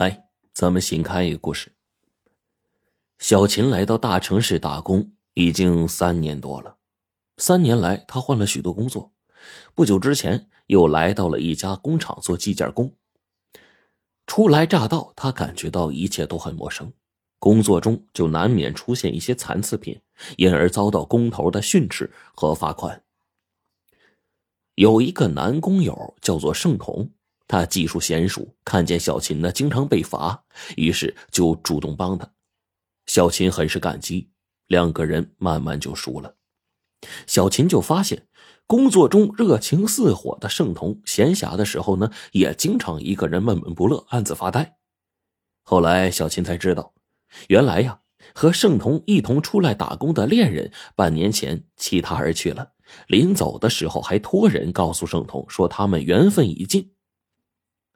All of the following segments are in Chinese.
来，咱们新看一个故事。小琴来到大城市打工已经三年多了，三年来她换了许多工作。不久之前又来到了一家工厂做计件工。初来乍到，她感觉到一切都很陌生，工作中就难免出现一些残次品，因而遭到工头的训斥和罚款。有一个男工友叫做盛彤。他技术娴熟，看见小琴呢经常被罚，于是就主动帮他。小琴很是感激，两个人慢慢就熟了。小琴就发现，工作中热情似火的盛彤，闲暇的时候呢，也经常一个人闷闷不乐，暗自发呆。后来小琴才知道，原来呀，和盛彤一同出来打工的恋人，半年前弃他而去了。临走的时候，还托人告诉盛彤说，他们缘分已尽。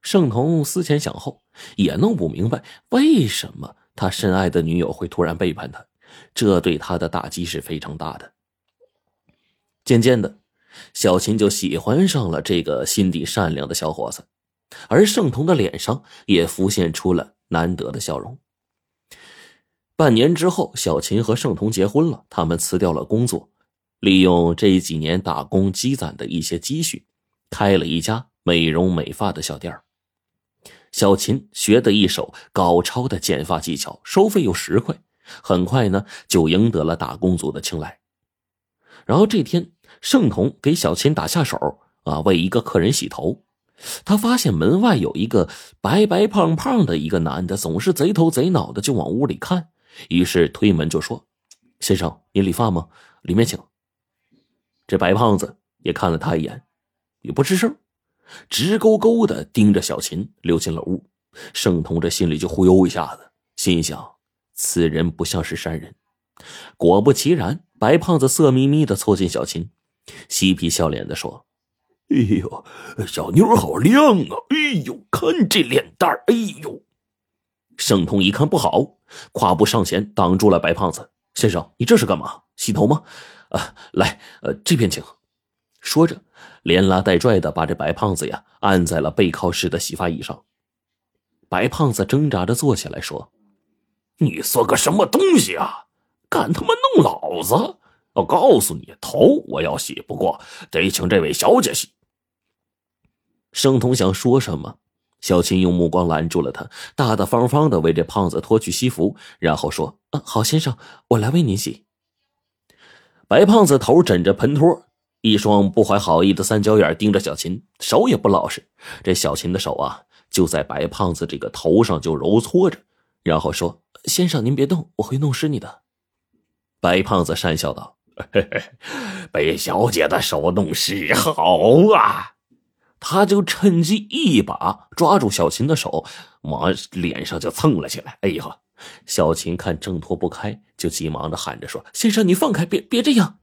盛彤思前想后，也弄不明白为什么他深爱的女友会突然背叛他，这对他的打击是非常大的。渐渐的，小琴就喜欢上了这个心地善良的小伙子，而盛彤的脸上也浮现出了难得的笑容。半年之后，小琴和盛彤结婚了，他们辞掉了工作，利用这几年打工积攒的一些积蓄，开了一家美容美发的小店儿。小琴学得一手高超的剪发技巧，收费又实惠，很快呢就赢得了打工族的青睐。然后这天，盛彤给小琴打下手啊，为一个客人洗头，他发现门外有一个白白胖胖的一个男的，总是贼头贼脑的就往屋里看，于是推门就说：“先生，您理发吗？里面请。”这白胖子也看了他一眼，也不吱声。直勾勾的盯着小琴，溜进了屋。盛彤这心里就忽悠一下子，心想：此人不像是山人。果不其然，白胖子色眯眯的凑近小琴，嬉皮笑脸的说：“哎呦，小妞好亮啊！哎呦，看这脸蛋哎呦！”盛通一看不好，跨步上前挡住了白胖子：“先生，你这是干嘛？洗头吗？啊，来，呃，这边请。”说着，连拉带拽的把这白胖子呀按在了背靠式的洗发椅上。白胖子挣扎着坐起来说：“你算个什么东西啊？敢他妈弄老子！我告诉你，头我要洗，不过得请这位小姐洗。”盛彤想说什么，小琴用目光拦住了他，大大方方的为这胖子脱去西服，然后说：“啊，好先生，我来为您洗。”白胖子头枕着盆托。一双不怀好意的三角眼盯着小琴，手也不老实。这小琴的手啊，就在白胖子这个头上就揉搓着，然后说：“先生，您别动，我会弄湿你的。”白胖子讪笑道：“嘿嘿，被小姐的手弄湿，好啊！”他就趁机一把抓住小琴的手，往脸上就蹭了起来。哎呦，小琴看挣脱不开，就急忙的喊着说：“先生，你放开，别别这样。”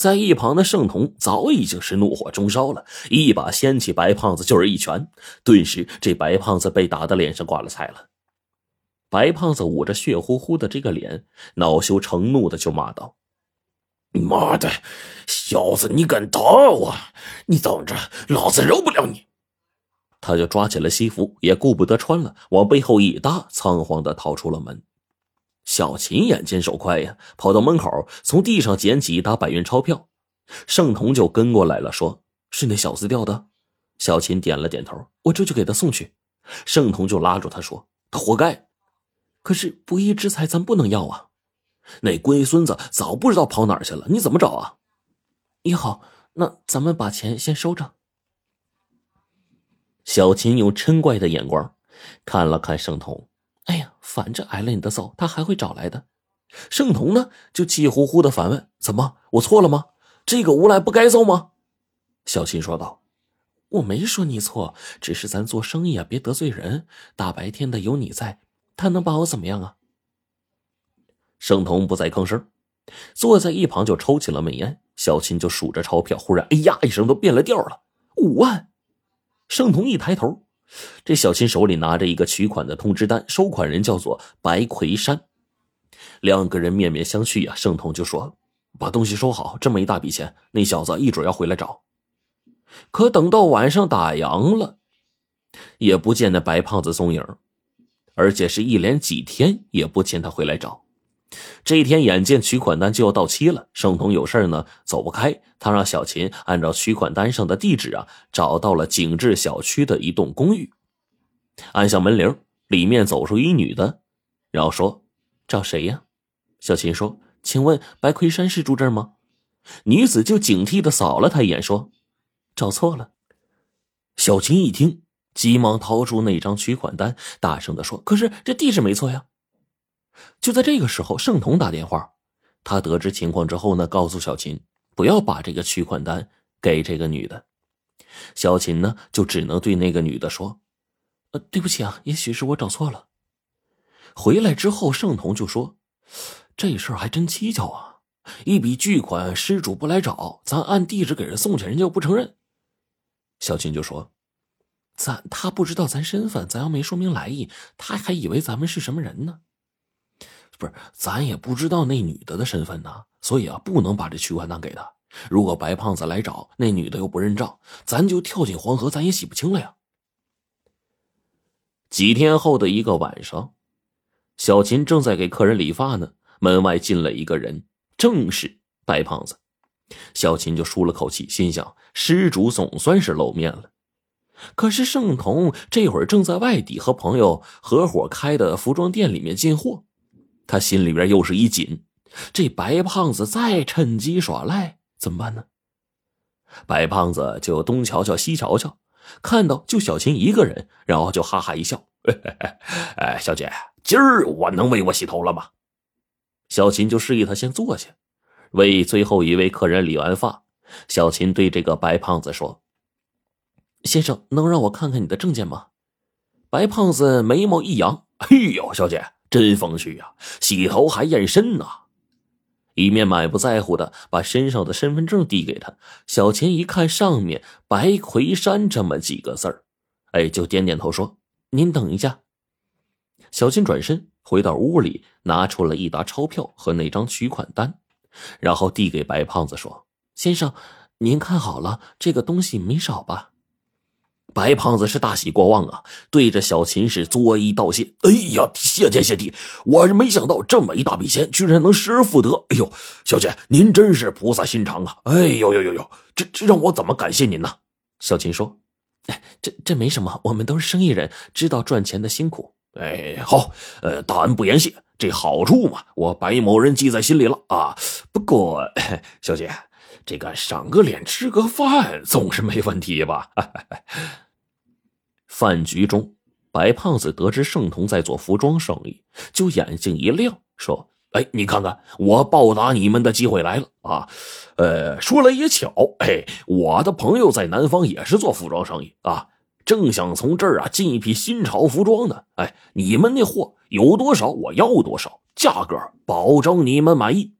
在一旁的盛彤早已经是怒火中烧了，一把掀起白胖子就是一拳，顿时这白胖子被打的脸上挂了彩了。白胖子捂着血乎乎的这个脸，恼羞成怒的就骂道：“妈的，小子，你敢打我？你等着，老子饶不了你！”他就抓起了西服，也顾不得穿了，往背后一搭，仓皇的逃出了门。小琴眼尖手快呀，跑到门口，从地上捡起一沓百元钞票。盛彤就跟过来了，说是那小子掉的。小琴点了点头，我这就给他送去。盛彤就拉住他说：“他活该，可是不义之财咱不能要啊。那龟孙子早不知道跑哪去了，你怎么找啊？”也好，那咱们把钱先收着。小琴用嗔怪的眼光看了看盛彤。反正挨了你的揍，他还会找来的。盛彤呢，就气呼呼的反问：“怎么，我错了吗？这个无赖不该揍吗？”小琴说道：“我没说你错，只是咱做生意啊，别得罪人。大白天的有你在，他能把我怎么样啊？”盛彤不再吭声，坐在一旁就抽起了闷烟。小琴就数着钞票，忽然“哎呀”一声，都变了调了，五万。盛彤一抬头。这小琴手里拿着一个取款的通知单，收款人叫做白魁山。两个人面面相觑呀。盛彤就说：“把东西收好，这么一大笔钱，那小子一准要回来找。”可等到晚上打烊了，也不见那白胖子踪影。而且是一连几天也不见他回来找。这一天，眼见取款单就要到期了，盛彤有事呢，走不开。他让小琴按照取款单上的地址啊，找到了景致小区的一栋公寓，按下门铃，里面走出一女的，然后说：“找谁呀？”小琴说：“请问白魁山是住这儿吗？”女子就警惕的扫了他一眼，说：“找错了。”小琴一听，急忙掏出那张取款单，大声的说：“可是这地址没错呀！”就在这个时候，盛彤打电话，他得知情况之后呢，告诉小琴不要把这个取款单给这个女的。小琴呢，就只能对那个女的说：“呃，对不起啊，也许是我找错了。”回来之后，盛彤就说：“这事儿还真蹊跷啊！一笔巨款，失主不来找，咱按地址给人送去，人家又不承认。”小琴就说：“咱他不知道咱身份，咱要没说明来意，他还以为咱们是什么人呢。”不是，咱也不知道那女的的身份呢，所以啊，不能把这取款单给她。如果白胖子来找，那女的又不认账，咱就跳进黄河，咱也洗不清了呀。几天后的一个晚上，小琴正在给客人理发呢，门外进了一个人，正是白胖子。小琴就舒了口气，心想失主总算是露面了。可是盛彤这会儿正在外地和朋友合伙开的服装店里面进货。他心里边又是一紧，这白胖子再趁机耍赖怎么办呢？白胖子就东瞧瞧西瞧瞧，看到就小琴一个人，然后就哈哈一笑：“ 哎，小姐，今儿我能为我洗头了吗？”小琴就示意他先坐下，为最后一位客人理完发。小琴对这个白胖子说：“先生，能让我看看你的证件吗？”白胖子眉毛一扬：“哎呦，小姐。”真风趣呀！洗头还验身呢，一面满不在乎的把身上的身份证递给他。小钱一看上面“白魁山”这么几个字儿，哎，就点点头说：“您等一下。”小金转身回到屋里，拿出了一沓钞票和那张取款单，然后递给白胖子说：“先生，您看好了，这个东西没少吧？”白胖子是大喜过望啊，对着小琴是作揖道谢。哎呀，谢天谢地，我是没想到这么一大笔钱居然能失而复得。哎呦，小姐您真是菩萨心肠啊！哎呦呦呦呦，这这让我怎么感谢您呢？小琴说：“哎，这这没什么，我们都是生意人，知道赚钱的辛苦。哎，好，呃，大恩不言谢，这好处嘛，我白某人记在心里了啊。不过，小姐。”这个赏个脸吃个饭总是没问题吧？饭局中，白胖子得知盛彤在做服装生意，就眼睛一亮，说：“哎，你看看，我报答你们的机会来了啊！呃，说来也巧，哎，我的朋友在南方也是做服装生意啊，正想从这儿啊进一批新潮服装呢。哎，你们那货有多少，我要多少，价格保证你们满意。”